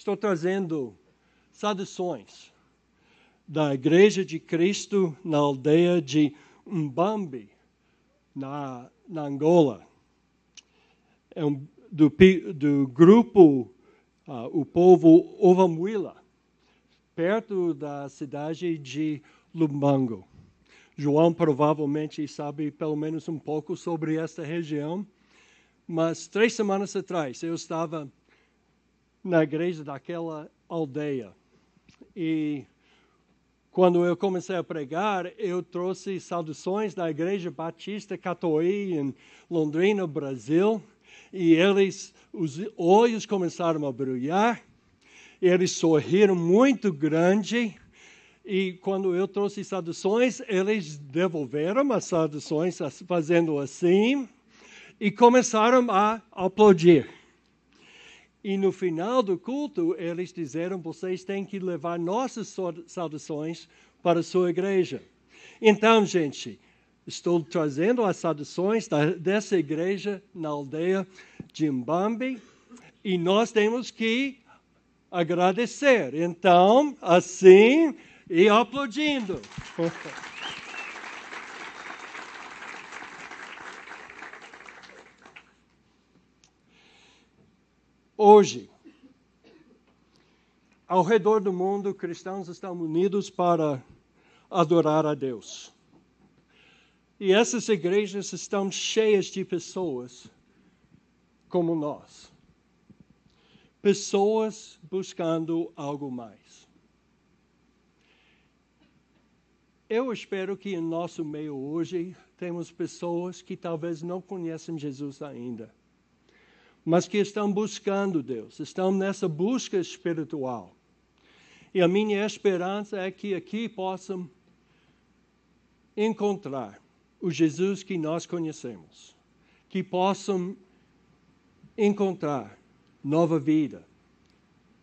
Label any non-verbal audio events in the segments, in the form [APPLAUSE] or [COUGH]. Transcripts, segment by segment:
estou trazendo saudações da Igreja de Cristo na aldeia de Mbambi, na, na Angola. É um, do, do grupo uh, o povo Ovamuila, perto da cidade de Lumbango. João provavelmente sabe pelo menos um pouco sobre esta região, mas três semanas atrás eu estava na igreja daquela aldeia. E quando eu comecei a pregar, eu trouxe saudações da Igreja Batista Catoí em Londrina, Brasil, e eles, os olhos começaram a brilhar, eles sorriram muito grande, e quando eu trouxe saudações, eles devolveram as saudações fazendo assim, e começaram a aplaudir. E no final do culto, eles disseram: vocês têm que levar nossas saudações para a sua igreja. Então, gente, estou trazendo as saudações da, dessa igreja na aldeia de Mbambi e nós temos que agradecer. Então, assim e aplaudindo. [LAUGHS] Hoje, ao redor do mundo, cristãos estão unidos para adorar a Deus. E essas igrejas estão cheias de pessoas como nós. Pessoas buscando algo mais. Eu espero que em nosso meio hoje temos pessoas que talvez não conhecem Jesus ainda mas que estão buscando Deus, estão nessa busca espiritual. E a minha esperança é que aqui possam encontrar o Jesus que nós conhecemos, que possam encontrar nova vida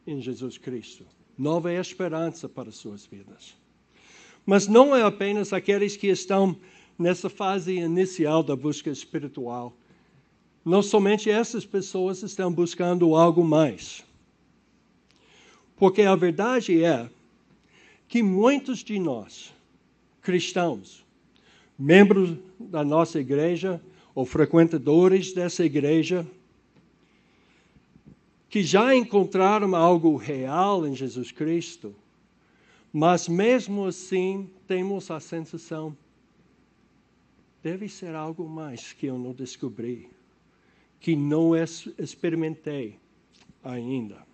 em Jesus Cristo, nova esperança para suas vidas. Mas não é apenas aqueles que estão nessa fase inicial da busca espiritual não somente essas pessoas estão buscando algo mais. Porque a verdade é que muitos de nós, cristãos, membros da nossa igreja ou frequentadores dessa igreja, que já encontraram algo real em Jesus Cristo, mas mesmo assim temos a sensação deve ser algo mais que eu não descobri que não experimentei ainda.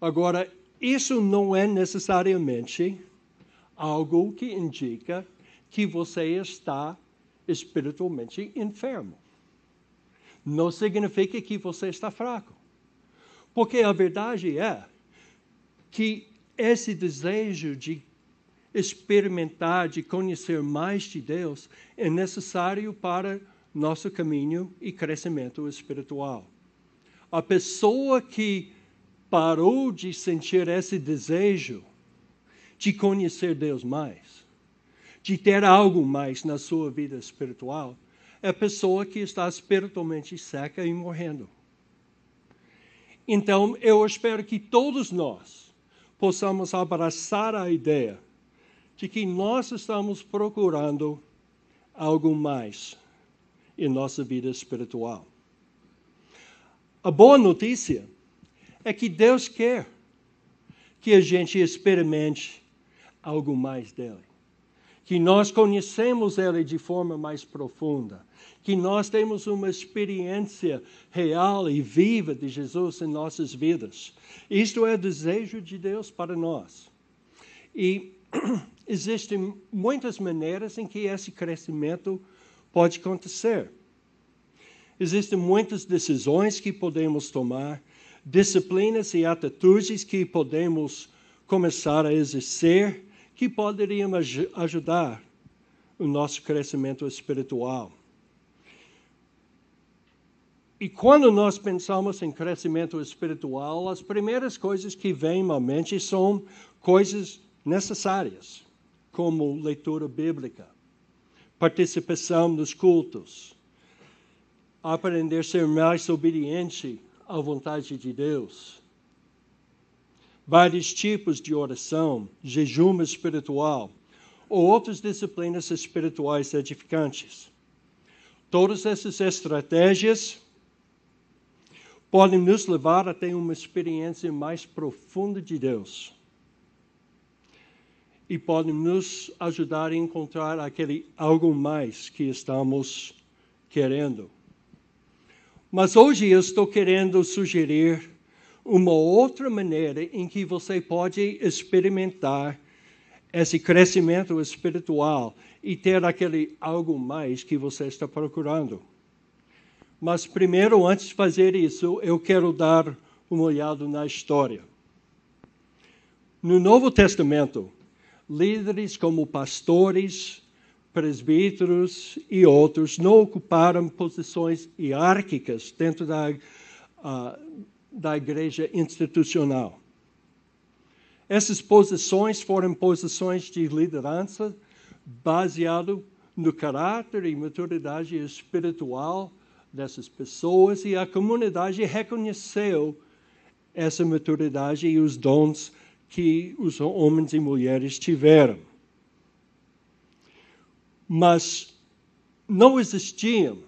Agora, isso não é necessariamente algo que indica que você está espiritualmente enfermo. Não significa que você está fraco. Porque a verdade é que esse desejo de experimentar, de conhecer mais de Deus, é necessário para nosso caminho e crescimento espiritual. A pessoa que parou de sentir esse desejo de conhecer Deus mais, de ter algo mais na sua vida espiritual, é a pessoa que está espiritualmente seca e morrendo. Então, eu espero que todos nós possamos abraçar a ideia de que nós estamos procurando algo mais em nossa vida espiritual. A boa notícia é que Deus quer que a gente experimente algo mais dele. Que nós conhecemos ele de forma mais profunda. Que nós temos uma experiência real e viva de Jesus em nossas vidas. Isto é o desejo de Deus para nós. E [CLEARS THROAT] existem muitas maneiras em que esse crescimento pode acontecer. Existem muitas decisões que podemos tomar, disciplinas e atitudes que podemos começar a exercer que poderiam ajudar o nosso crescimento espiritual. E quando nós pensamos em crescimento espiritual, as primeiras coisas que vêm à mente são coisas necessárias, como leitura bíblica, participação nos cultos, aprender a ser mais obediente à vontade de Deus. Vários tipos de oração, jejum espiritual ou outras disciplinas espirituais edificantes. Todas essas estratégias podem nos levar a ter uma experiência mais profunda de Deus e podem nos ajudar a encontrar aquele algo mais que estamos querendo. Mas hoje eu estou querendo sugerir uma outra maneira em que você pode experimentar esse crescimento espiritual e ter aquele algo mais que você está procurando. Mas primeiro, antes de fazer isso, eu quero dar uma olhada na história. No Novo Testamento, líderes como pastores, presbíteros e outros não ocuparam posições hierárquicas dentro da, uh, da igreja institucional. Essas posições foram posições de liderança baseado no caráter e maturidade espiritual dessas pessoas e a comunidade reconheceu essa maturidade e os dons que os homens e mulheres tiveram. Mas não existiam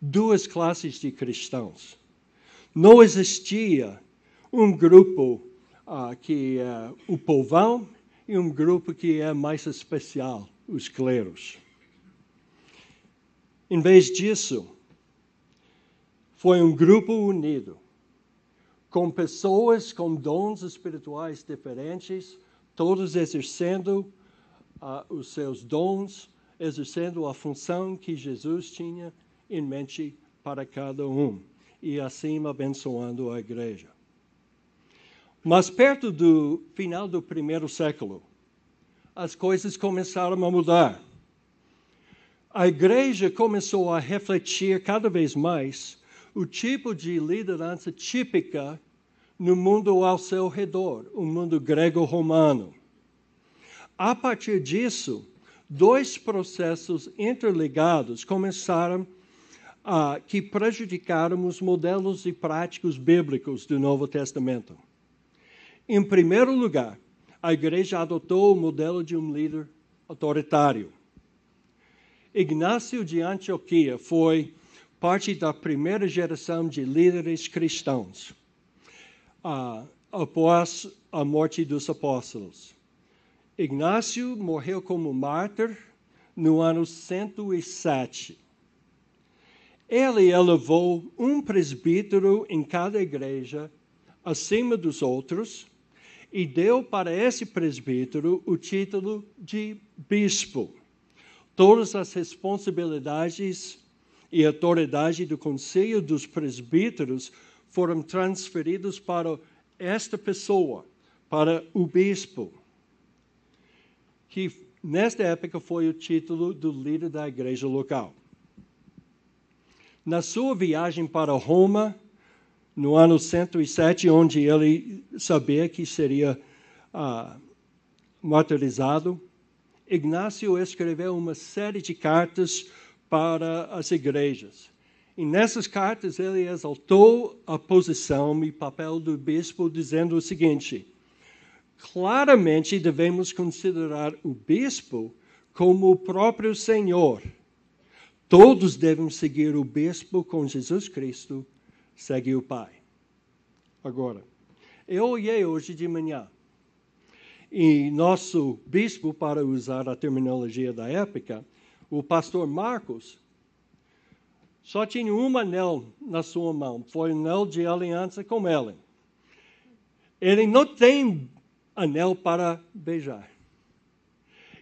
duas classes de cristãos. Não existia um grupo uh, que é o povão e um grupo que é mais especial, os cleros. Em vez disso, foi um grupo unido, com pessoas com dons espirituais diferentes, todos exercendo uh, os seus dons exercendo a função que Jesus tinha em mente para cada um e assim abençoando a igreja. Mas perto do final do primeiro século, as coisas começaram a mudar. A igreja começou a refletir cada vez mais o tipo de liderança típica no mundo ao seu redor, o mundo grego-romano. A partir disso, dois processos interligados começaram a que prejudicaram os modelos e práticos bíblicos do Novo Testamento. Em primeiro lugar, a igreja adotou o modelo de um líder autoritário. Ignácio de Antioquia foi parte da primeira geração de líderes cristãos uh, após a morte dos apóstolos. Ignácio morreu como mártir no ano 107. Ele elevou um presbítero em cada igreja acima dos outros e deu para esse presbítero o título de bispo. Todas as responsabilidades e autoridade do conselho dos presbíteros foram transferidos para esta pessoa, para o bispo que nesta época foi o título do líder da igreja local. Na sua viagem para Roma, no ano 107, onde ele sabia que seria ah, martirizado, Ignácio escreveu uma série de cartas para as igrejas. E nessas cartas ele exaltou a posição e papel do bispo, dizendo o seguinte: claramente devemos considerar o bispo como o próprio Senhor. Todos devem seguir o bispo com Jesus Cristo, segue o Pai. Agora, eu olhei hoje de manhã e nosso bispo, para usar a terminologia da época, o pastor Marcos, só tinha um anel na sua mão, foi o anel de aliança com Ellen. Ele não tem anel para beijar.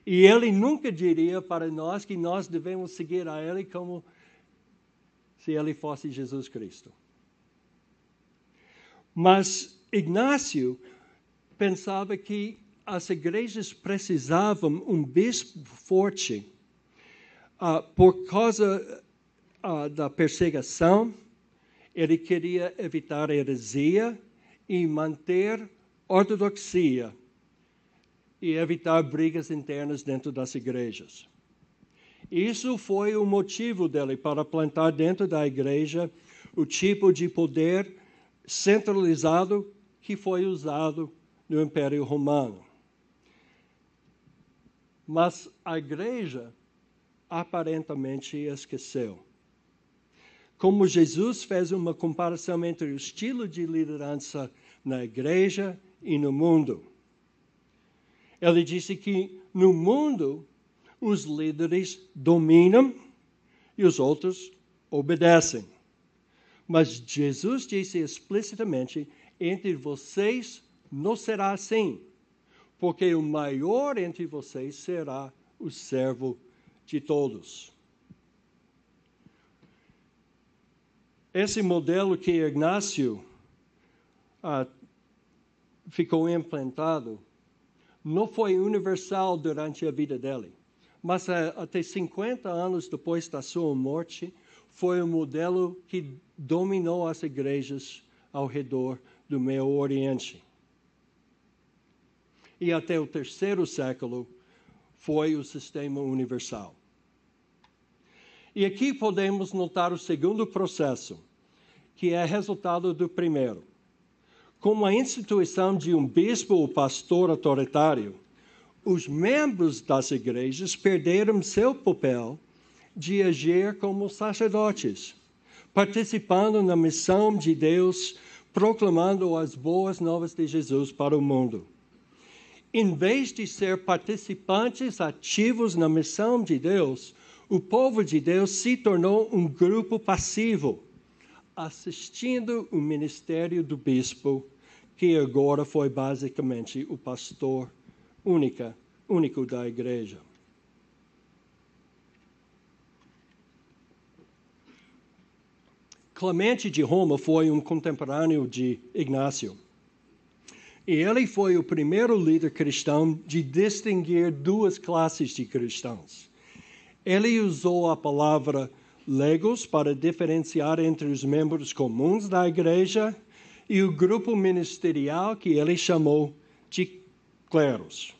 E ele nunca diria para nós que nós devemos seguir a ele como se ele fosse Jesus Cristo. Mas Ignácio pensava que as igrejas precisavam um bispo forte uh, por causa uh, da perseguição. Ele queria evitar heresia e manter ortodoxia e evitar brigas internas dentro das igrejas. Isso foi o motivo dele para plantar dentro da igreja o tipo de poder centralizado que foi usado no Império Romano. Mas a igreja aparentemente esqueceu. Como Jesus fez uma comparação entre o estilo de liderança na igreja e no mundo. Ele disse que no mundo os líderes dominam e os outros obedecem. Mas Jesus disse explicitamente: entre vocês não será assim, porque o maior entre vocês será o servo de todos. Esse modelo que Ignácio ah, ficou implantado não foi universal durante a vida dele, mas ah, até 50 anos depois da sua morte, foi um modelo que dominou as igrejas ao redor do Meio Oriente. E até o terceiro século foi o sistema universal. E aqui podemos notar o segundo processo, que é resultado do primeiro. Como a instituição de um bispo ou pastor autoritário, os membros das igrejas perderam seu papel de agir como sacerdotes, participando na missão de Deus, proclamando as boas novas de Jesus para o mundo. Em vez de ser participantes ativos na missão de Deus, o povo de Deus se tornou um grupo passivo, assistindo o ministério do bispo, que agora foi basicamente o pastor única, único da igreja. Clemente de Roma foi um contemporâneo de Ignácio. E ele foi o primeiro líder cristão de distinguir duas classes de cristãos. Ele usou a palavra legos para diferenciar entre os membros comuns da igreja e o grupo ministerial que ele chamou de cleros.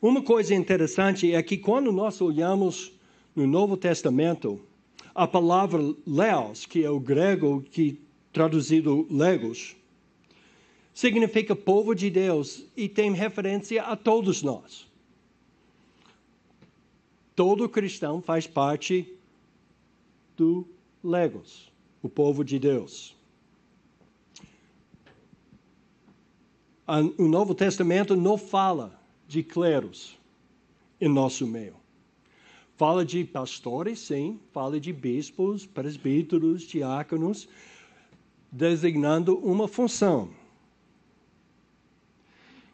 Uma coisa interessante é que quando nós olhamos no Novo Testamento, a palavra leos, que é o grego que traduzido legos, significa povo de Deus e tem referência a todos nós. Todo cristão faz parte do legos, o povo de Deus. O Novo Testamento não fala de cleros em nosso meio. Fala de pastores, sim, fala de bispos, presbíteros, diáconos, designando uma função.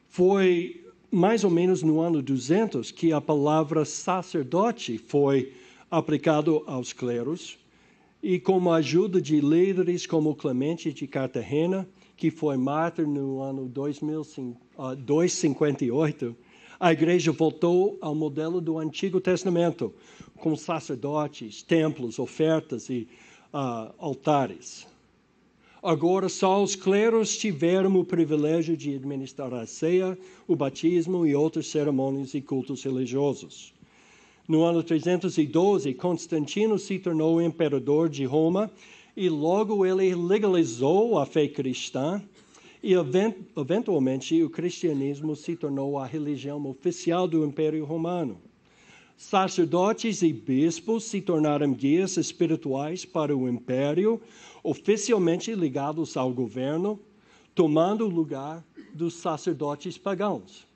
Foi mais ou menos no ano 200 que a palavra sacerdote foi aplicado aos cleros e com a ajuda de líderes como Clemente de Cartagena, que foi mártir no ano 258, a igreja voltou ao modelo do Antigo Testamento, com sacerdotes, templos, ofertas e uh, altares. Agora, só os cleros tiveram o privilégio de administrar a ceia, o batismo e outras cerimônias e cultos religiosos. No ano 312, Constantino se tornou imperador de Roma e logo ele legalizou a fé cristã e, eventualmente, o cristianismo se tornou a religião oficial do Império Romano. Sacerdotes e bispos se tornaram guias espirituais para o império, oficialmente ligados ao governo, tomando o lugar dos sacerdotes pagãos.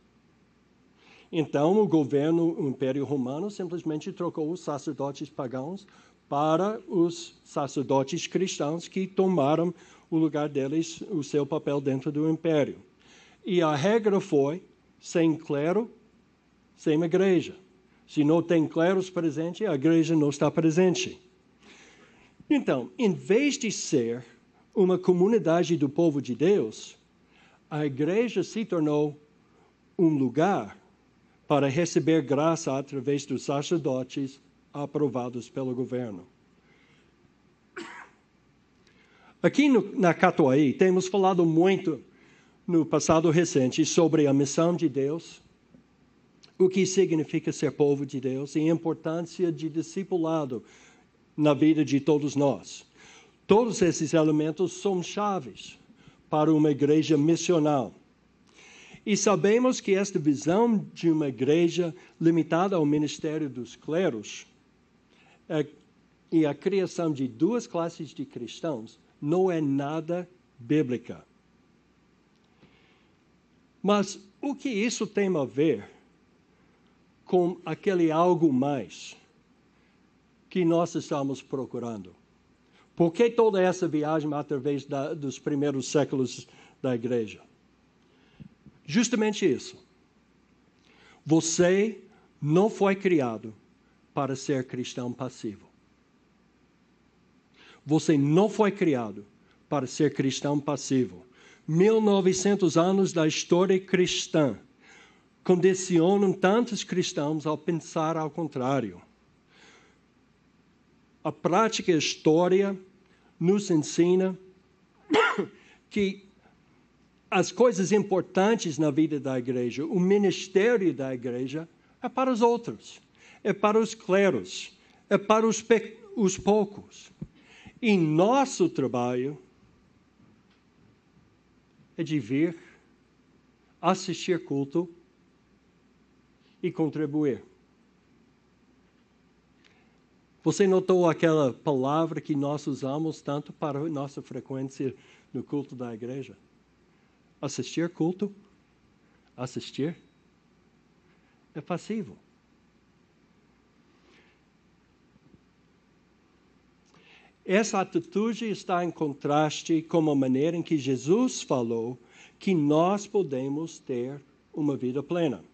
Então, o governo, o Império Romano, simplesmente trocou os sacerdotes pagãos para os sacerdotes cristãos que tomaram o lugar deles, o seu papel dentro do império. E a regra foi: sem clero, sem igreja. Se não tem cleros presente, a igreja não está presente. Então, em vez de ser uma comunidade do povo de Deus, a igreja se tornou um lugar para receber graça através dos sacerdotes aprovados pelo governo. Aqui no, na Catuaí, temos falado muito no passado recente sobre a missão de Deus, o que significa ser povo de Deus e a importância de discipulado na vida de todos nós. Todos esses elementos são chaves para uma igreja missional. E sabemos que esta visão de uma igreja limitada ao ministério dos cleros é, e a criação de duas classes de cristãos não é nada bíblica. Mas o que isso tem a ver com aquele algo mais que nós estamos procurando? Por que toda essa viagem através da, dos primeiros séculos da igreja? Justamente isso. Você não foi criado para ser cristão passivo. Você não foi criado para ser cristão passivo. 1900 anos da história cristã condicionam tantos cristãos ao pensar ao contrário. A prática história nos ensina [COUGHS] que as coisas importantes na vida da igreja, o ministério da igreja, é para os outros, é para os cleros, é para os, os poucos. E nosso trabalho é de vir, assistir culto e contribuir. Você notou aquela palavra que nós usamos tanto para nossa frequência no culto da igreja? assistir culto, assistir, é passivo. Essa atitude está em contraste com a maneira em que Jesus falou que nós podemos ter uma vida plena.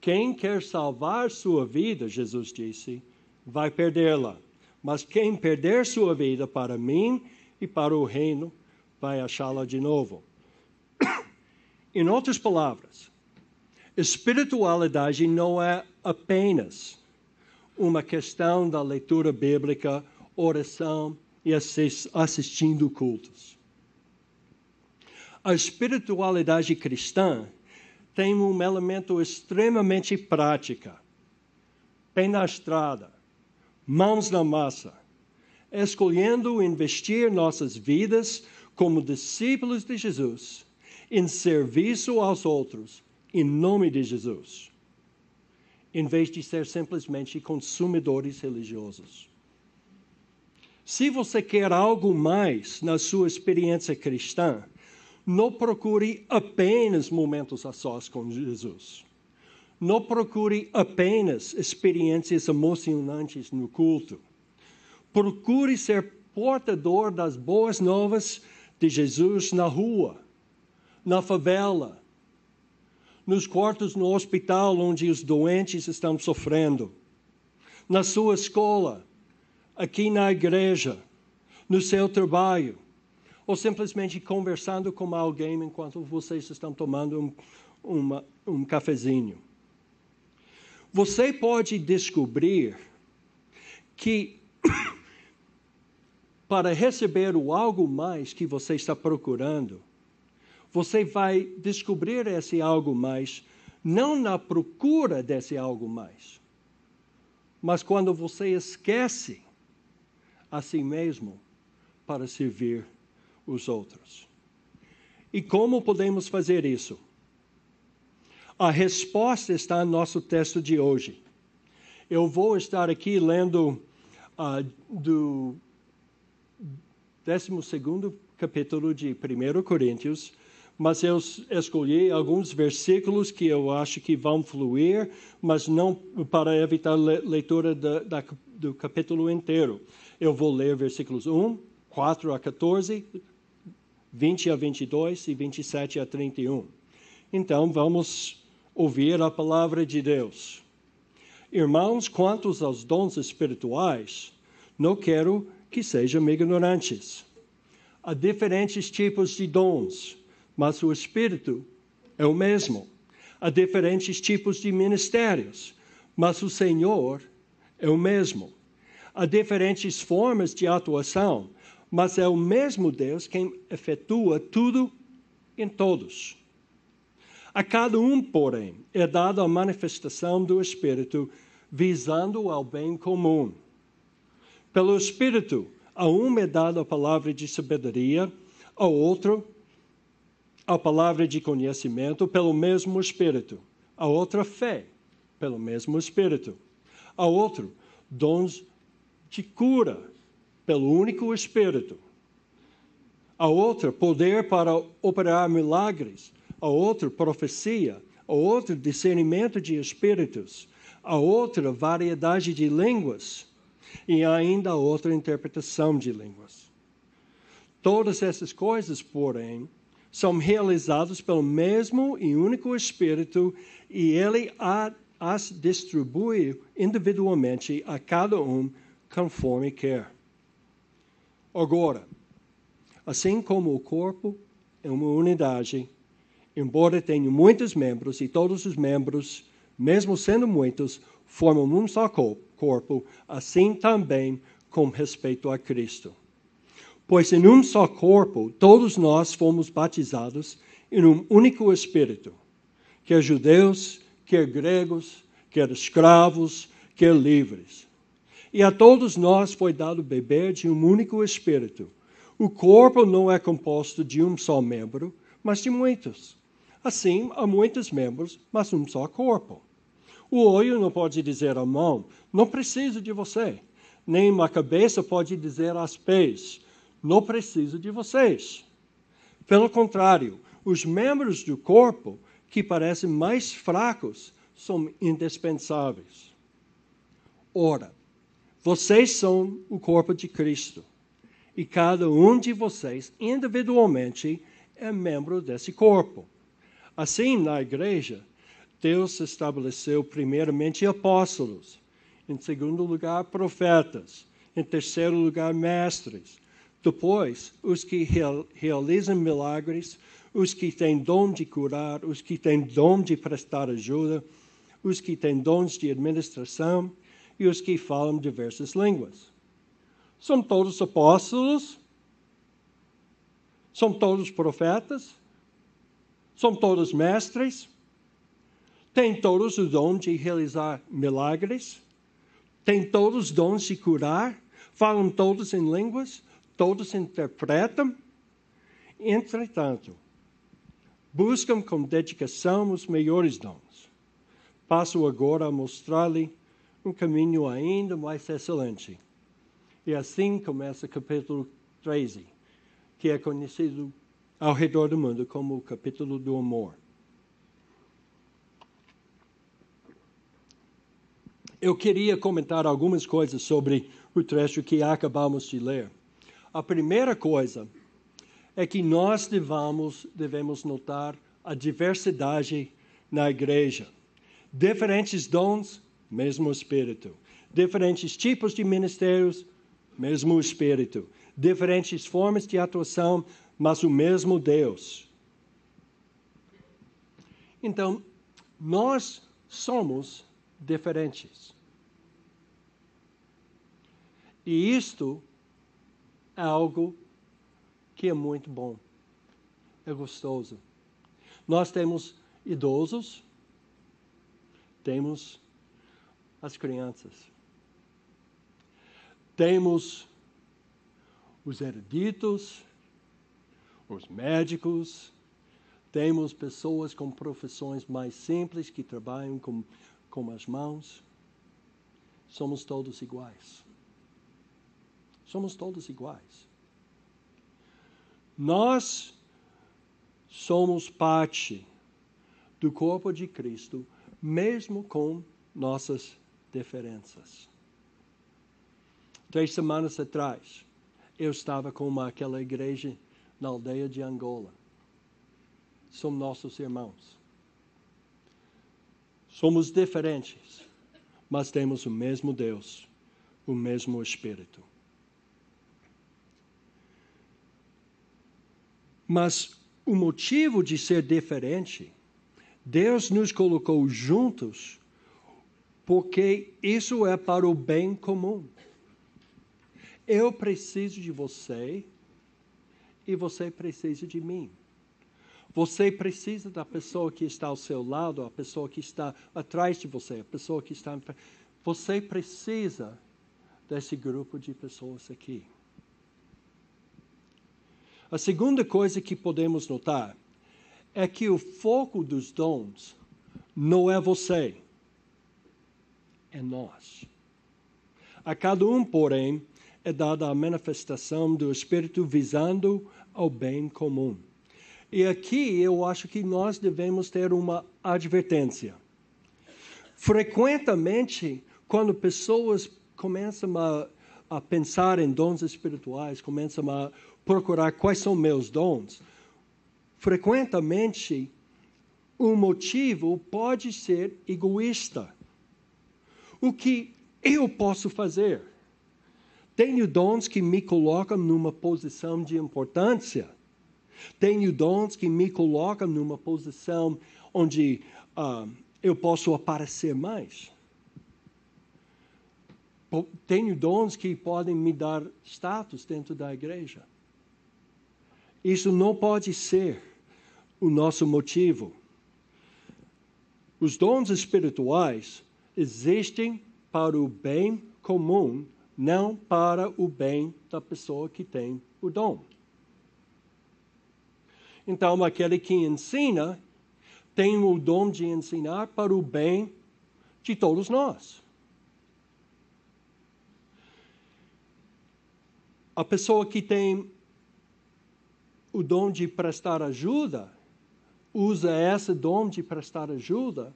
Quem quer salvar sua vida, Jesus disse, vai perdê-la. Mas quem perder sua vida para mim e para o reino, vai achá-la de novo. [COUGHS] Em outras palavras, espiritualidade não é apenas uma questão da leitura bíblica, oração e assistindo cultos. A espiritualidade cristã tem um elemento extremamente prático. Pé na estrada, mãos na massa, escolhendo investir nossas vidas como discípulos de Jesus em serviço aos outros, em nome de Jesus, em vez de ser simplesmente consumidores religiosos. Se você quer algo mais na sua experiência cristã, não procure apenas momentos a sós com Jesus. Não procure apenas experiências emocionantes no culto. Procure ser portador das boas novas de Jesus na rua na favela, nos quartos no hospital onde os doentes estão sofrendo, na sua escola, aqui na igreja, no seu trabalho, ou simplesmente conversando com alguém enquanto vocês estão tomando um, uma, um cafezinho. Você pode descobrir que [COUGHS] para receber o algo mais que você está procurando, você vai descobrir esse algo mais, não na procura desse algo mais, mas quando você esquece a si mesmo para servir os outros. E como podemos fazer isso? A resposta está no nosso texto de hoje. Eu vou estar aqui lendo uh, do 12 capítulo de 1 Coríntios, mas eu escolhi alguns versículos que eu acho que vão fluir, mas não para evitar a leitura da, da, do capítulo inteiro. Eu vou ler versículos 1, 4 a 14, 20 a 22 e 27 a 31. Então, vamos ouvir a palavra de Deus. Irmãos, quantos aos dons espirituais, não quero que sejam ignorantes. Há diferentes tipos de dons mas o Espírito é o mesmo. Há diferentes tipos de ministérios, mas o Senhor é o mesmo. Há diferentes formas de atuação, mas é o mesmo Deus quem efetua tudo em todos. A cada um, porém, é dada a manifestação do Espírito visando ao bem comum. Pelo Espírito, A um é dada a palavra de sabedoria, ao outro a palavra de conhecimento pelo mesmo Espírito, a outra fé pelo mesmo Espírito, a outro dons de cura pelo único Espírito, a outra poder para operar milagres, a outra profecia, a outra discernimento de espíritos, a outra variedade de línguas. E ainda a outra interpretação de línguas. Todas essas coisas, porém, são realizadas pelo mesmo e único Espírito e ele as distribui individualmente a cada um conforme quer. Agora, assim como o corpo é uma unidade, embora tenha muitos membros e todos os membros, mesmo sendo muitos, formam um só corpo, assim também com respeito a Cristo. Pois em um só corpo todos nós fomos batizados em um único Espírito, quer judeus, quer gregos, quer escravos, quer livres. E a todos nós foi dado beber de um único Espírito. O corpo não é composto de um só membro, mas de muitos. Assim, há muitos membros, mas um só corpo. O olho não pode dizer à mão: Não preciso de você. Nem a cabeça pode dizer aos pés: não preciso de vocês. Pelo contrário, os membros do corpo que parecem mais fracos são indispensáveis. Ora, vocês são o corpo de Cristo e cada um de vocês individualmente é membro desse corpo. Assim, na igreja, Deus estabeleceu primeiramente apóstolos, em segundo lugar, profetas, em terceiro lugar, mestres, depois, os que realizam milagres, os que têm dom de curar, os que têm dom de prestar ajuda, os que têm dons de administração e os que falam diversas línguas. São todos apóstolos? São todos profetas? São todos mestres? Têm todos o dom de realizar milagres? Têm todos dons de curar? Falam todos em línguas? todos interpretam. Entretanto, buscam com dedicação os melhores dons. Passo agora a mostrar-lhe um caminho ainda mais excelente. E assim começa o capítulo 13, que é conhecido ao redor do mundo como o capítulo do amor. Eu queria comentar algumas coisas sobre o trecho que acabamos de ler. A primeira coisa é que nós devamos, devemos notar a diversidade na igreja. Diferentes dons, mesmo Espírito. Diferentes tipos de ministérios, mesmo Espírito. Diferentes formas de atuação, mas o mesmo Deus. Então, nós somos diferentes. E isto é algo que é muito bom, é gostoso. Nós temos idosos, temos as crianças, temos os eruditos, os médicos, temos pessoas com profissões mais simples que trabalham com, com as mãos. Somos todos iguais. Somos todos iguais. Nós somos parte do corpo de Cristo, mesmo com nossas diferenças. Três semanas atrás, eu estava com uma, aquela igreja na aldeia de Angola. São nossos irmãos. Somos diferentes, mas temos o mesmo Deus, o mesmo Espírito. Mas o motivo de ser diferente, Deus nos colocou juntos porque isso é para o bem comum. Eu preciso de você e você precisa de mim. Você precisa da pessoa que está ao seu lado, a pessoa que está atrás de você, a pessoa que está. Você precisa desse grupo de pessoas aqui. A segunda coisa que podemos notar é que o foco dos dons não é você, é nós. A cada um, porém, é dada a manifestação do Espírito visando ao bem comum. E aqui eu acho que nós devemos ter uma advertência. Frequentemente, quando pessoas começam a, a pensar em dons espirituais, começam a procurar quais são meus dons, frequentemente o motivo pode ser egoísta. O que eu posso fazer? Tenho dons que me colocam numa posição de importância. Tenho dons que me colocam numa posição onde uh, eu posso aparecer mais. Tenho dons que podem me dar status dentro da igreja. Isso não pode ser o nosso motivo. Os dons espirituais existem para o bem comum não para o bem da pessoa que tem o dom. Então, aquele que ensina tem o dom de ensinar para o bem de todos nós. A pessoa que tem o dom de prestar ajuda, usa esse dom de prestar ajuda,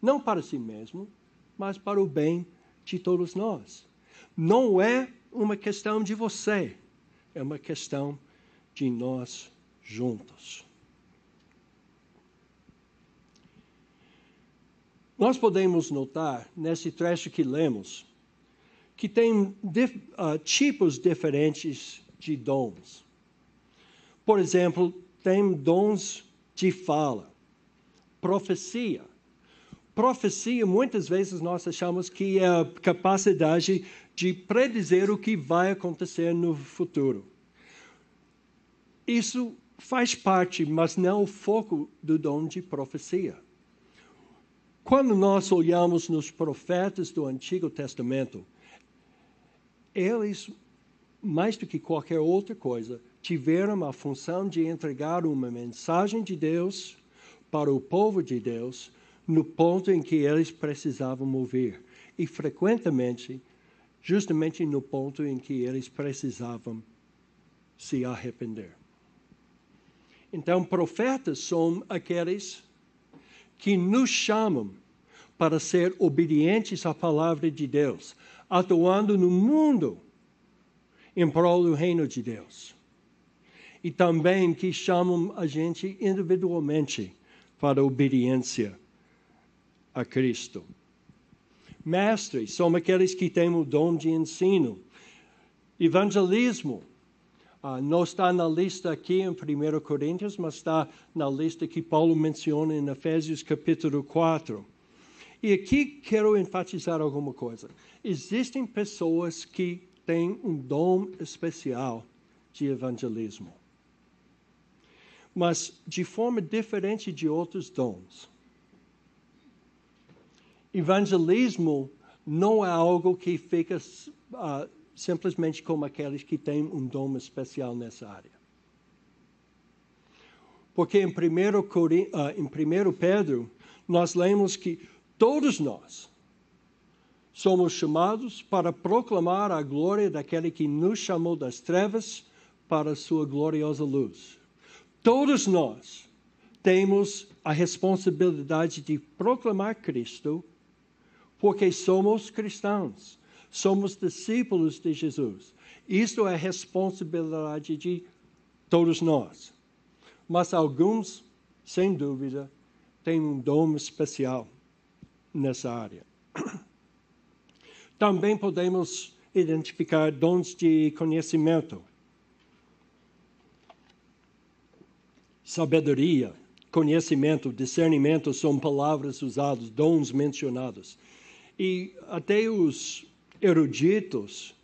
não para si mesmo, mas para o bem de todos nós não é uma questão de você, é uma questão de nós juntos. Nós podemos notar nesse trecho que lemos que tem uh, tipos diferentes de dons. Por exemplo, tem dons de fala, profecia. Profecia, muitas vezes nós achamos que é a capacidade de predizer o que vai acontecer no futuro. Isso faz parte, mas não o foco do dom de profecia. Quando nós olhamos nos profetas do Antigo Testamento, eles, mais do que qualquer outra coisa, tiveram a função de entregar uma mensagem de Deus para o povo de Deus no ponto em que eles precisavam ouvir. E frequentemente justamente no ponto em que eles precisavam se arrepender. Então, profetas são aqueles que nos chamam para ser obedientes à palavra de Deus, atuando no mundo em prol do reino de Deus. E também que chamam a gente individualmente para a obediência a Cristo. Mestres são aqueles que têm o dom de ensino. Evangelismo uh, não está na lista aqui em 1 Coríntios, mas está na lista que Paulo menciona em Efésios capítulo 4. E aqui quero enfatizar alguma coisa. Existem pessoas que têm um dom especial de evangelismo, mas de forma diferente de outros dons evangelismo não é algo que fica uh, simplesmente como aqueles que têm um dom especial nessa área. Porque em 1, uh, em 1 Pedro, nós lemos que todos nós somos chamados para proclamar a glória daquele que nos chamou das trevas para a sua gloriosa luz. Todos nós temos a responsabilidade de proclamar Cristo porque somos cristãos, somos discípulos de Jesus. Isso é responsabilidade de todos nós. Mas alguns, sem dúvida, têm um dom especial nessa área. Também podemos identificar dons de conhecimento, sabedoria, conhecimento, discernimento são palavras usadas, dons mencionados. E até os eruditos,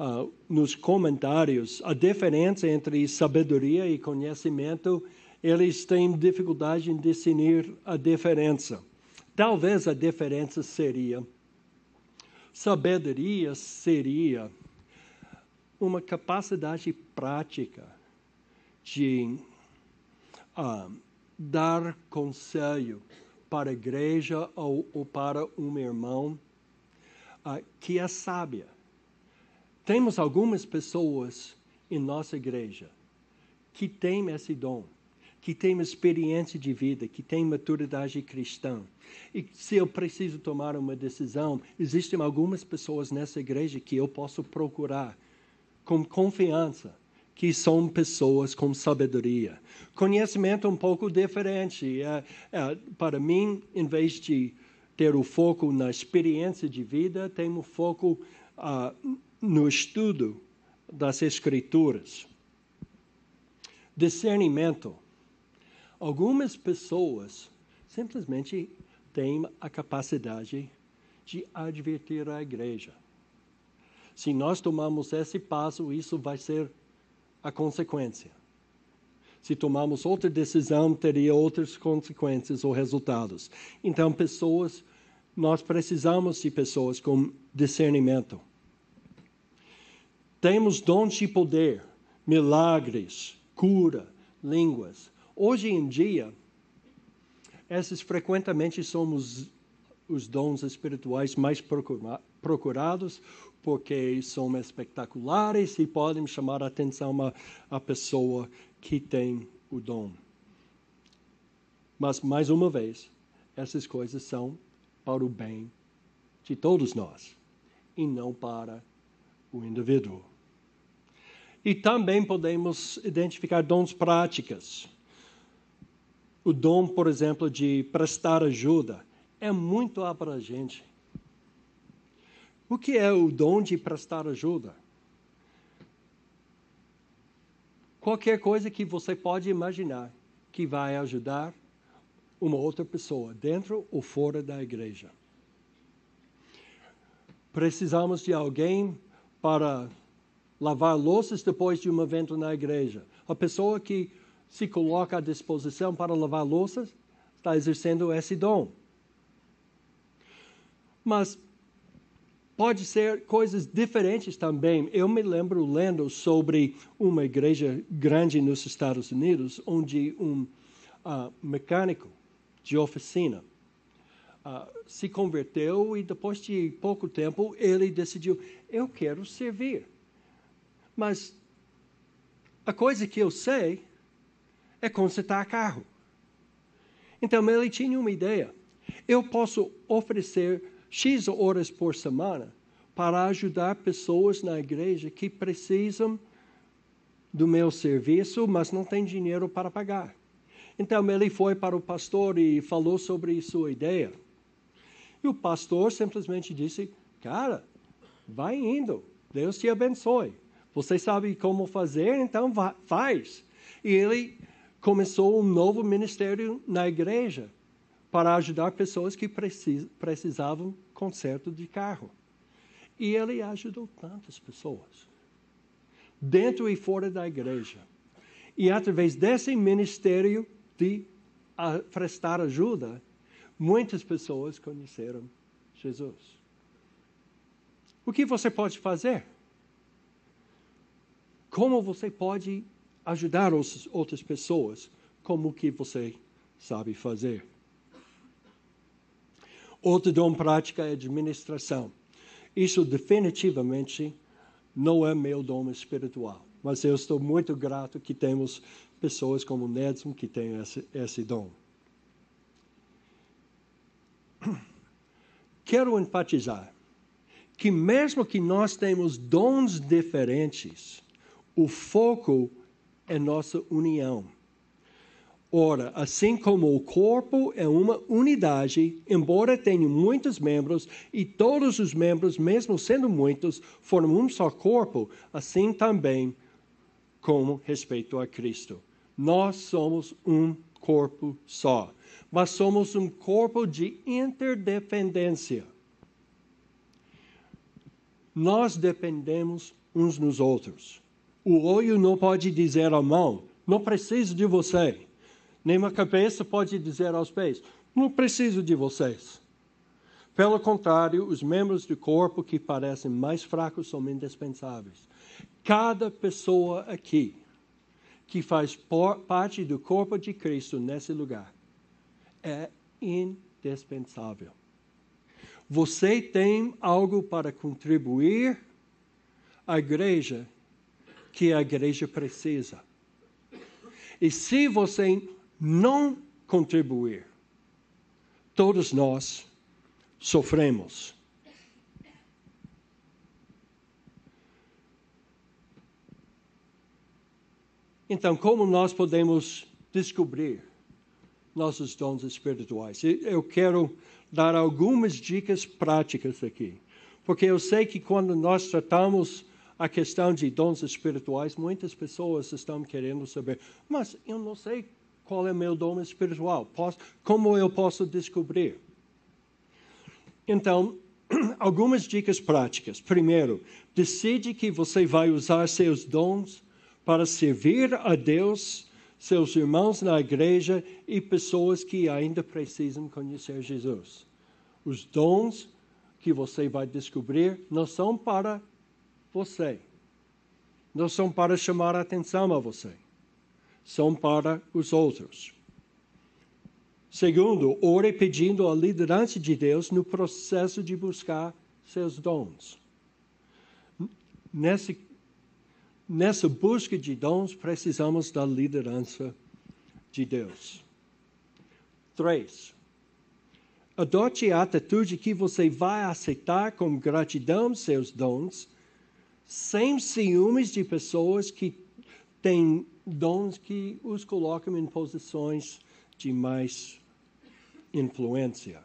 uh, nos comentários, a diferença entre sabedoria e conhecimento, eles têm dificuldade em definir a diferença. Talvez a diferença seria: sabedoria seria uma capacidade prática de uh, dar conselho para a igreja ou, ou para um irmão uh, que é sábia. Temos algumas pessoas em nossa igreja que têm esse dom, que têm experiência de vida, que têm maturidade cristã. E se eu preciso tomar uma decisão, existem algumas pessoas nessa igreja que eu posso procurar com confiança, que são pessoas com sabedoria. Conhecimento um pouco diferente. É, é, para mim, em vez de ter o foco na experiência de vida, tenho foco uh, no estudo das Escrituras. Discernimento. Algumas pessoas simplesmente têm a capacidade de advertir a igreja. Se nós tomamos esse passo, isso vai ser a consequência. Se tomarmos outra decisão, teria outras consequências ou resultados. Então, pessoas, nós precisamos de pessoas com discernimento. Temos dons de poder, milagres, cura, línguas. Hoje em dia, esses frequentemente somos os dons espirituais mais procurados, porque são espetaculares e podem chamar a atenção a, a pessoa que tem o dom. Mas, mais uma vez, essas coisas são para o bem de todos nós e não para o indivíduo. E também podemos identificar dons práticos. O dom, por exemplo, de prestar ajuda é muito abrangente. O que é o dom de prestar ajuda? Qualquer coisa que você pode imaginar que vai ajudar uma outra pessoa, dentro ou fora da igreja. Precisamos de alguém para lavar louças depois de um evento na igreja. A pessoa que se coloca à disposição para lavar louças está exercendo esse dom. Mas pode ser coisas diferentes também. Eu me lembro lendo sobre uma igreja grande nos Estados Unidos, onde um uh, mecânico de oficina uh, se converteu e depois de pouco tempo ele decidiu: eu quero servir. Mas a coisa que eu sei é consertar carro. Então ele tinha uma ideia. Eu posso oferecer X horas por semana para ajudar pessoas na igreja que precisam do meu serviço, mas não têm dinheiro para pagar. Então ele foi para o pastor e falou sobre sua ideia. E o pastor simplesmente disse: Cara, vai indo, Deus te abençoe. Você sabe como fazer, então faz. E ele começou um novo ministério na igreja para ajudar pessoas que precisavam conserto de carro. E ele ajudou tantas pessoas, dentro e fora da igreja. E através desse ministério de prestar ajuda, muitas pessoas conheceram Jesus. O que você pode fazer? Como você pode ajudar outras pessoas? Como que você sabe fazer? Outro dom prática é administração. Isso definitivamente não é meu dom espiritual. Mas eu estou muito grato que temos pessoas como Nedson que têm esse, esse dom. [CLEARS THROAT] Quero enfatizar que mesmo que nós temos dons diferentes, o foco é nossa união. Ora, assim como o corpo é uma unidade, embora tenha muitos membros, e todos os membros, mesmo sendo muitos, formam um só corpo, assim também como respeito a Cristo. Nós somos um corpo só, mas somos um corpo de interdependência. Nós dependemos uns nos outros. O olho não pode dizer à mão: não preciso de você. Nem a cabeça pode dizer aos pés: não preciso de vocês. Pelo contrário, os membros do corpo que parecem mais fracos são indispensáveis. Cada pessoa aqui que faz parte do corpo de Cristo nesse lugar. É indispensável. Você tem algo para contribuir à igreja que a igreja precisa. E se você não contribuir, todos nós sofremos. Então, como nós podemos descobrir nossos dons espirituais? Eu quero dar algumas dicas práticas aqui, porque eu sei que quando nós tratamos a questão de dons espirituais, muitas pessoas estão querendo saber, mas eu não sei qual é meu dom espiritual, posso, como eu posso descobrir? Então, [CLEARS THROAT] algumas dicas práticas. Primeiro, decide que você vai usar seus dons para servir a Deus, seus irmãos na igreja e pessoas que ainda precisam conhecer Jesus. Os dons que você vai descobrir não são para você, não são para chamar a atenção a você, são para os outros. Segundo, ore pedindo a liderança de Deus no processo de buscar seus dons. Nesse nessa busca de dons, precisamos da liderança de Deus. Três, adote a atitude que você vai aceitar com gratidão seus dons, sem ciúmes de pessoas que têm dons que os colocam em posições de mais influência.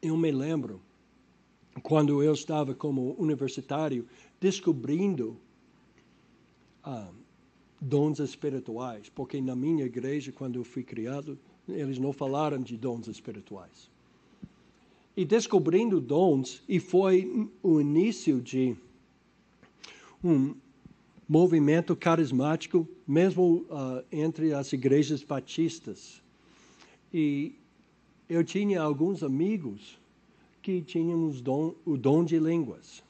Eu me lembro quando eu estava como universitário, descobrindo ah, dons espirituais, porque na minha igreja, quando eu fui criado, eles não falaram de dons espirituais. E descobrindo dons, e foi o início de um movimento carismático, mesmo uh, entre as igrejas batistas. E eu tinha alguns amigos que tínhamos dom, o dom de línguas.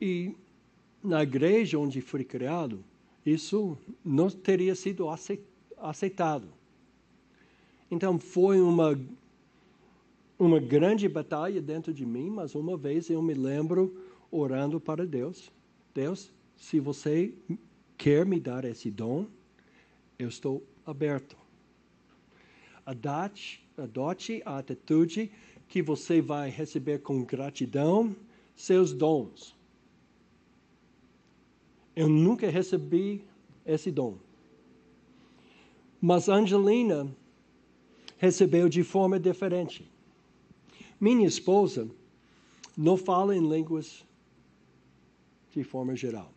E na igreja onde fui criado, isso não teria sido aceitado. Então foi uma uma grande batalha dentro de mim, mas uma vez eu me lembro orando para Deus. Deus, se você quer me dar esse dom, eu estou aberto adote, adote a atitude que você vai receber com gratidão seus dons. Eu nunca recebi esse dom. Mas Angelina recebeu de forma diferente. Minha esposa não fala em línguas de forma geral.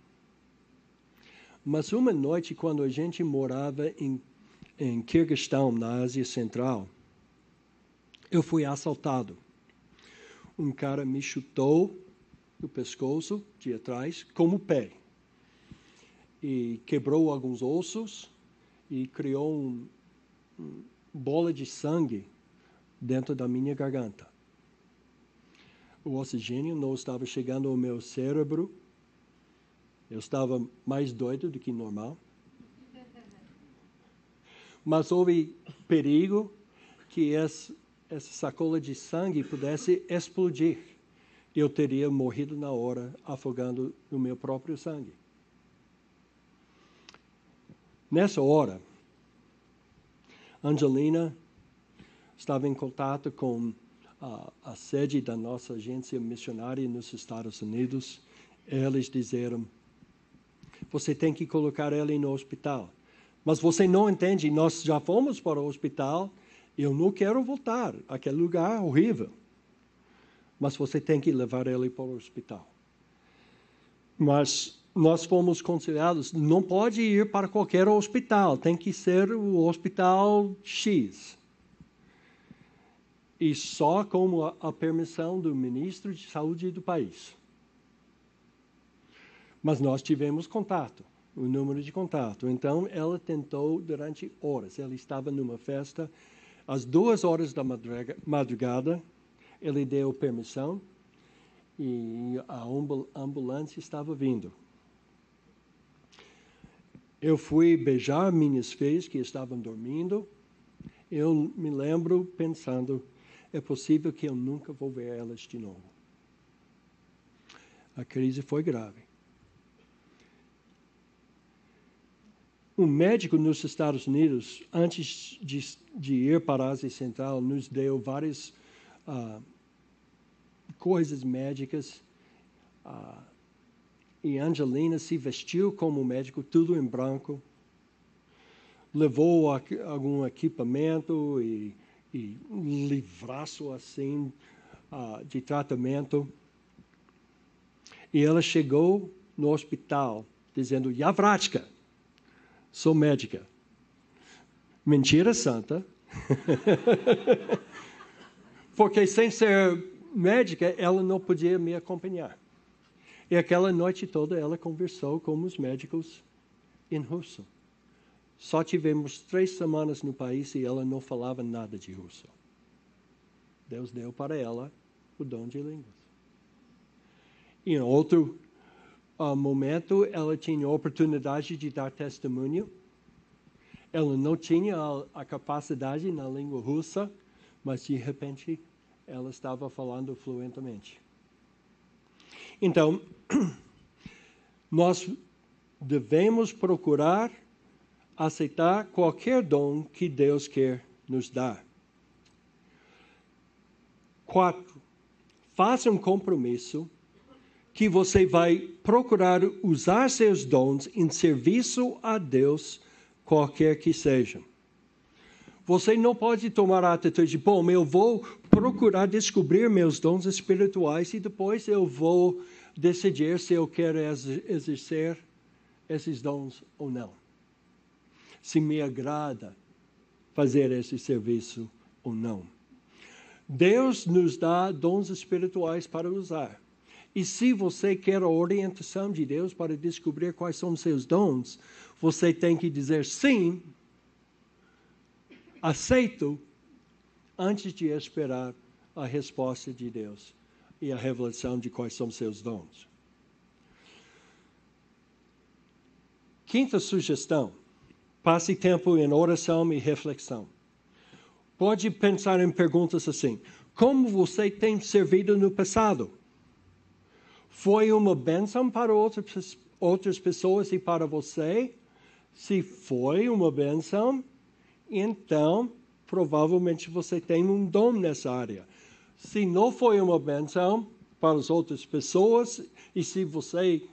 Mas uma noite, quando a gente morava em em Kirguistão, na Ásia Central, eu fui assaltado. Um cara me chutou no pescoço de atrás com o pé e quebrou alguns ossos e criou uma um bola de sangue dentro da minha garganta. O oxigênio não estava chegando ao meu cérebro. Eu estava mais doido do que normal mas houve perigo que essa, sacola de sangue pudesse explodir. Eu teria morrido na hora, afogando no meu próprio sangue. Nessa hora, Angelina estava em contato com a, a, sede da nossa agência missionária nos Estados Unidos. Eles disseram: você tem que colocar ela no hospital. Mas você não entende, nós já fomos para o hospital, eu não quero voltar àquele lugar horrível. Mas você tem que levar ele para o hospital. Mas nós fomos conselhados, não pode ir para qualquer hospital, tem que ser o hospital X. E só com a, a permissão do ministro de saúde do país. Mas nós tivemos contato o número de contato. Então, ela tentou durante horas. Ela estava numa festa, às duas horas da madrugada, ele deu permissão e a ambulância estava vindo. Eu fui beijar minhas filhas que estavam dormindo. Eu me lembro pensando: é possível que eu nunca vou ver elas de novo. A crise foi grave. Um médico nos Estados Unidos, antes de, de ir para a Ásia Central, nos deu várias uh, coisas médicas. Uh, e Angelina se vestiu como médico, tudo em branco. Levou algum equipamento e, e um livraço assim uh, de tratamento. E ela chegou no hospital dizendo: Yavratka, sou médica. Mentira santa. [LAUGHS] Porque sem ser médica, ela não podia me acompanhar. E aquela noite toda ela conversou com os médicos em russo. Só tivemos três semanas no país e ela não falava nada de russo. Deus deu para ela o dom de línguas. Em outro uh, momento, ela tinha a oportunidade de dar testemunho. Ela não tinha a, a capacidade na língua russa, mas de repente ela estava falando fluentemente. Então, [CLEARS THROAT] nós devemos procurar aceitar qualquer dom que Deus quer nos dar. Quatro, faça um compromisso que você vai procurar usar seus dons em serviço a Deus, qualquer que seja. Você não pode tomar a atitude de, bom, eu vou procurar descobrir meus dons espirituais e depois eu vou decidir se eu quero exercer esses dons ou não. Se me agrada fazer esse serviço ou não. Deus nos dá dons espirituais para usar. E se você quer a orientação de Deus para descobrir quais são seus dons, você tem que dizer sim, aceito, antes de esperar a resposta de Deus e a revelação de quais são seus dons. Quinta sugestão: passe tempo em oração e reflexão. Pode pensar em perguntas assim: como você tem servido no passado? Foi uma bênção para outras, outras pessoas e para você? Se foi uma bênção, então provavelmente você tem um dom nessa área. Se não foi uma bênção para as outras pessoas e se você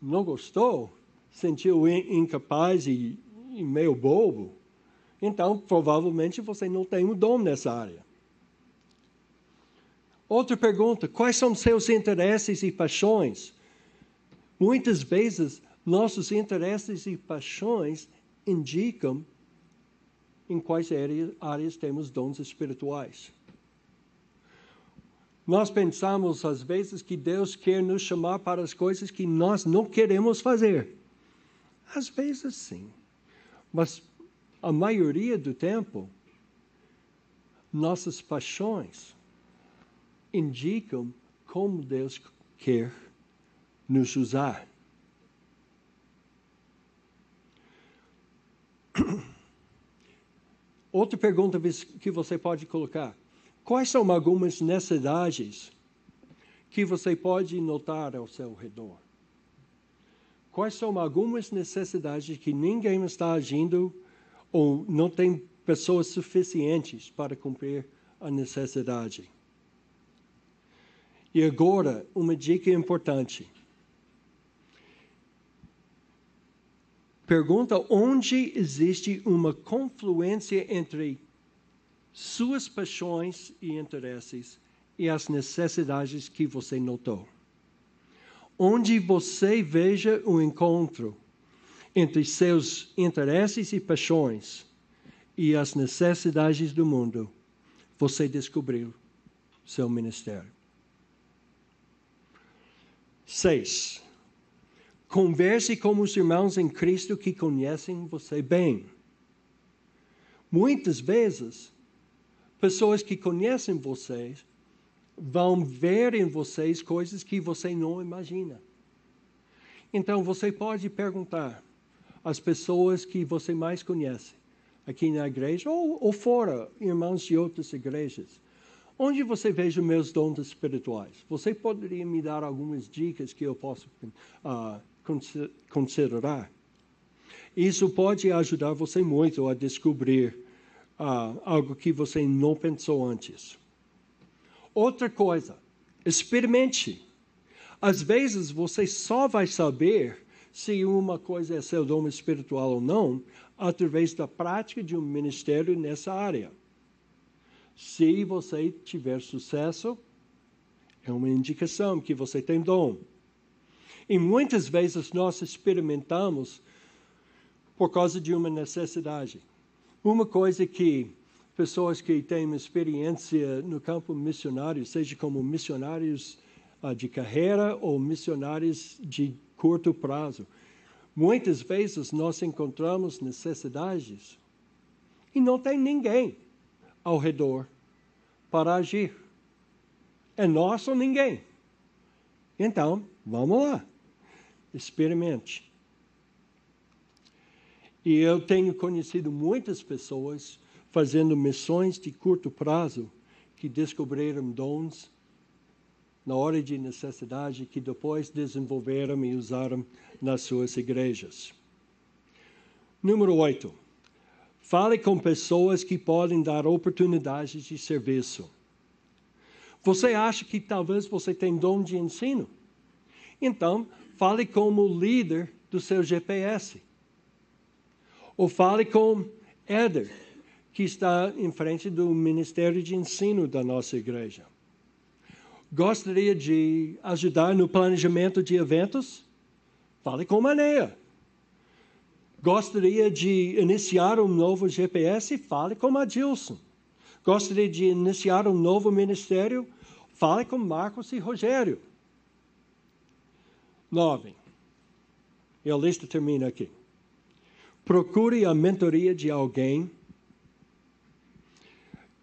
não gostou, sentiu incapaz e, e meio bobo, então provavelmente você não tem um dom nessa área. Outra pergunta: quais são seus interesses e paixões? Muitas vezes, nossos interesses e paixões indicam em quais áreas temos dons espirituais. Nós pensamos, às vezes, que Deus quer nos chamar para as coisas que nós não queremos fazer. Às vezes, sim. Mas a maioria do tempo, nossas paixões indicam como Deus quer nos usar. [COUGHS] Outra pergunta que você pode colocar: quais são algumas necessidades que você pode notar ao seu redor? Quais são algumas necessidades que ninguém está agindo ou não tem pessoas suficientes para cumprir a necessidade? E agora, uma dica importante. Pergunta onde existe uma confluência entre suas paixões e interesses e as necessidades que você notou. Onde você veja o um encontro entre seus interesses e paixões e as necessidades do mundo, você descobriu seu ministério. Seis. Converse com os irmãos em Cristo que conhecem você bem. Muitas vezes, pessoas que conhecem vocês vão ver em vocês coisas que você não imagina. Então você pode perguntar às pessoas que você mais conhece, aqui na igreja ou, ou fora, irmãos de outras igrejas, onde você veja meus dons espirituais? Você poderia me dar algumas dicas que eu posso uh, considerar? Isso pode ajudar você muito a descobrir uh, algo que você não pensou antes. Outra coisa, experimente. Às vezes você só vai saber se uma coisa é seu dom espiritual ou não através da prática de um ministério nessa área. Se você tiver sucesso, é uma indicação que você tem dom. E muitas vezes nós experimentamos por causa de uma necessidade. Uma coisa que pessoas que têm experiência no campo missionário, seja como missionários uh, de carreira ou missionários de curto prazo, muitas vezes nós encontramos necessidades e não tem ninguém ao redor para agir. É nosso ou ninguém. Então, vamos lá. Experimente. E eu tenho conhecido muitas pessoas fazendo missões de curto prazo que descobriram dons na hora de necessidade que depois desenvolveram e usaram nas suas igrejas. Número 8. Fale com pessoas que podem dar oportunidades de serviço. Você acha que talvez você tem dom de ensino? Então, fale como líder do seu GPS ou fale com Éder, que está em frente do Ministério de Ensino da nossa igreja. Gostaria de ajudar no planejamento de eventos? Fale com Maneia. Gostaria de iniciar um novo GPS? Fale com Adilson. Gostaria de iniciar um novo ministério? Fale com Marcos e Rogério. Nove. E a lista termina aqui. Procure a mentoria de alguém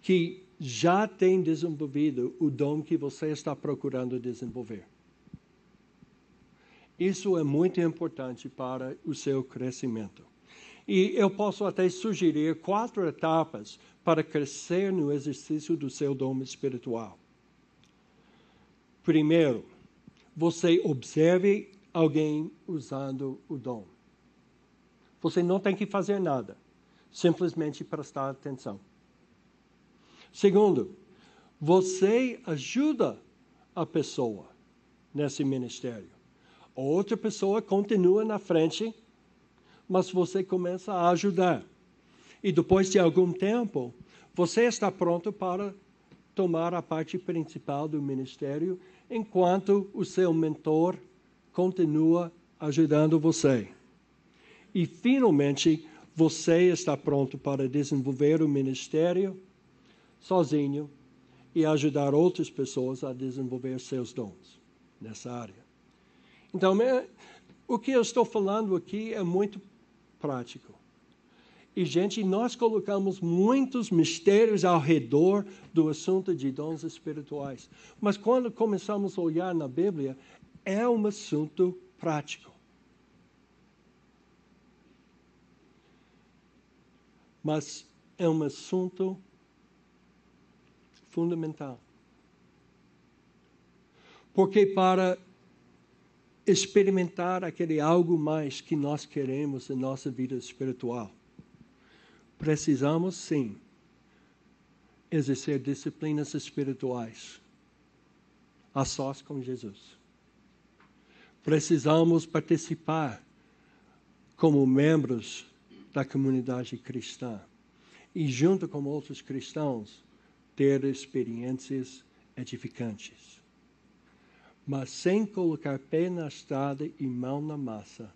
que já tem desenvolvido o dom que você está procurando desenvolver. Isso é muito importante para o seu crescimento. E eu posso até sugerir quatro etapas para crescer no exercício do seu dom espiritual. Primeiro, você observe alguém usando o dom. Você não tem que fazer nada, simplesmente prestar atenção. Segundo, você ajuda a pessoa nesse ministério. Outra pessoa continua na frente, mas você começa a ajudar. E depois de algum tempo, você está pronto para tomar a parte principal do ministério, enquanto o seu mentor continua ajudando você. E, finalmente, você está pronto para desenvolver o ministério sozinho e ajudar outras pessoas a desenvolver seus dons nessa área. Então, o que eu estou falando aqui é muito prático. E, gente, nós colocamos muitos mistérios ao redor do assunto de dons espirituais. Mas quando começamos a olhar na Bíblia, é um assunto prático. Mas é um assunto fundamental. Porque para experimentar aquele algo mais que nós queremos em nossa vida espiritual, precisamos sim exercer disciplinas espirituais a sós com Jesus. Precisamos participar como membros da comunidade cristã e, junto com outros cristãos, ter experiências edificantes. Mas sem colocar pé na estrada e mão na massa,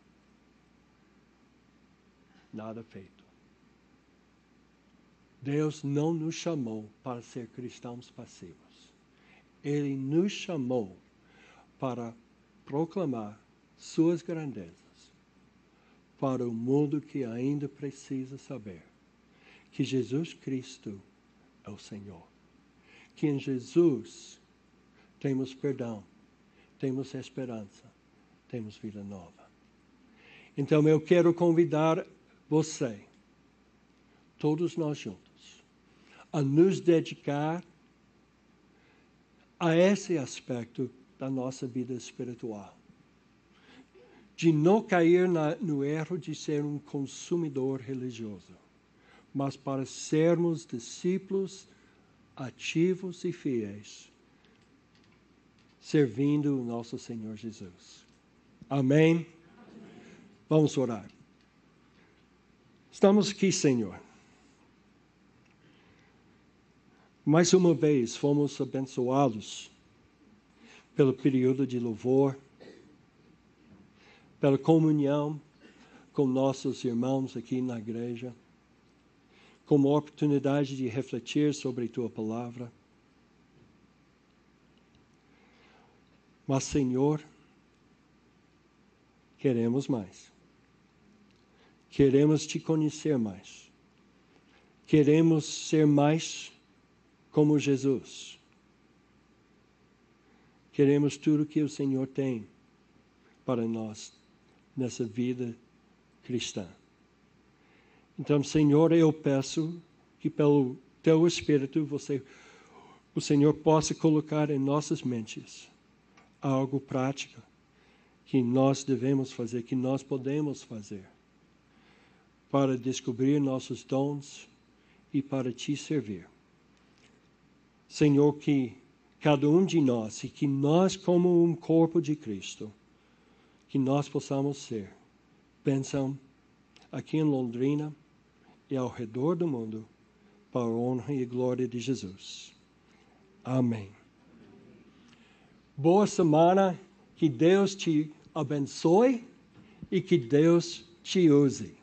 nada feito. Deus não nos chamou para ser cristãos passivos. Ele nos chamou para proclamar suas grandezas para o mundo que ainda precisa saber que Jesus Cristo é o Senhor. Que em Jesus temos perdão, temos esperança, temos vida nova. Então eu quero convidar você, todos nós juntos, a nos dedicar a esse aspecto da nossa vida espiritual. De não cair na, no erro de ser um consumidor religioso, mas para sermos discípulos ativos e fiéis, servindo o nosso Senhor Jesus. Amém? Vamos orar. Estamos aqui, Senhor. Mais uma vez fomos abençoados pelo período de louvor, pela comunhão com nossos irmãos aqui na igreja, como oportunidade de refletir sobre tua palavra. Mas, Senhor, queremos mais. Queremos te conhecer mais. Queremos ser mais como Jesus. Queremos tudo que o Senhor tem para nós nessa vida cristã. Então, Senhor, eu peço que pelo teu Espírito você, o Senhor possa colocar em nossas mentes algo prático que nós devemos fazer, que nós podemos fazer para descobrir nossos dons e para te servir. Senhor, que cada um de nós e que nós, como um corpo de Cristo, que nós possamos ser bênção aqui em Londrina e ao redor do mundo para a honra e glória de Jesus. Amém. Boa semana, que Deus te abençoe e que Deus te use.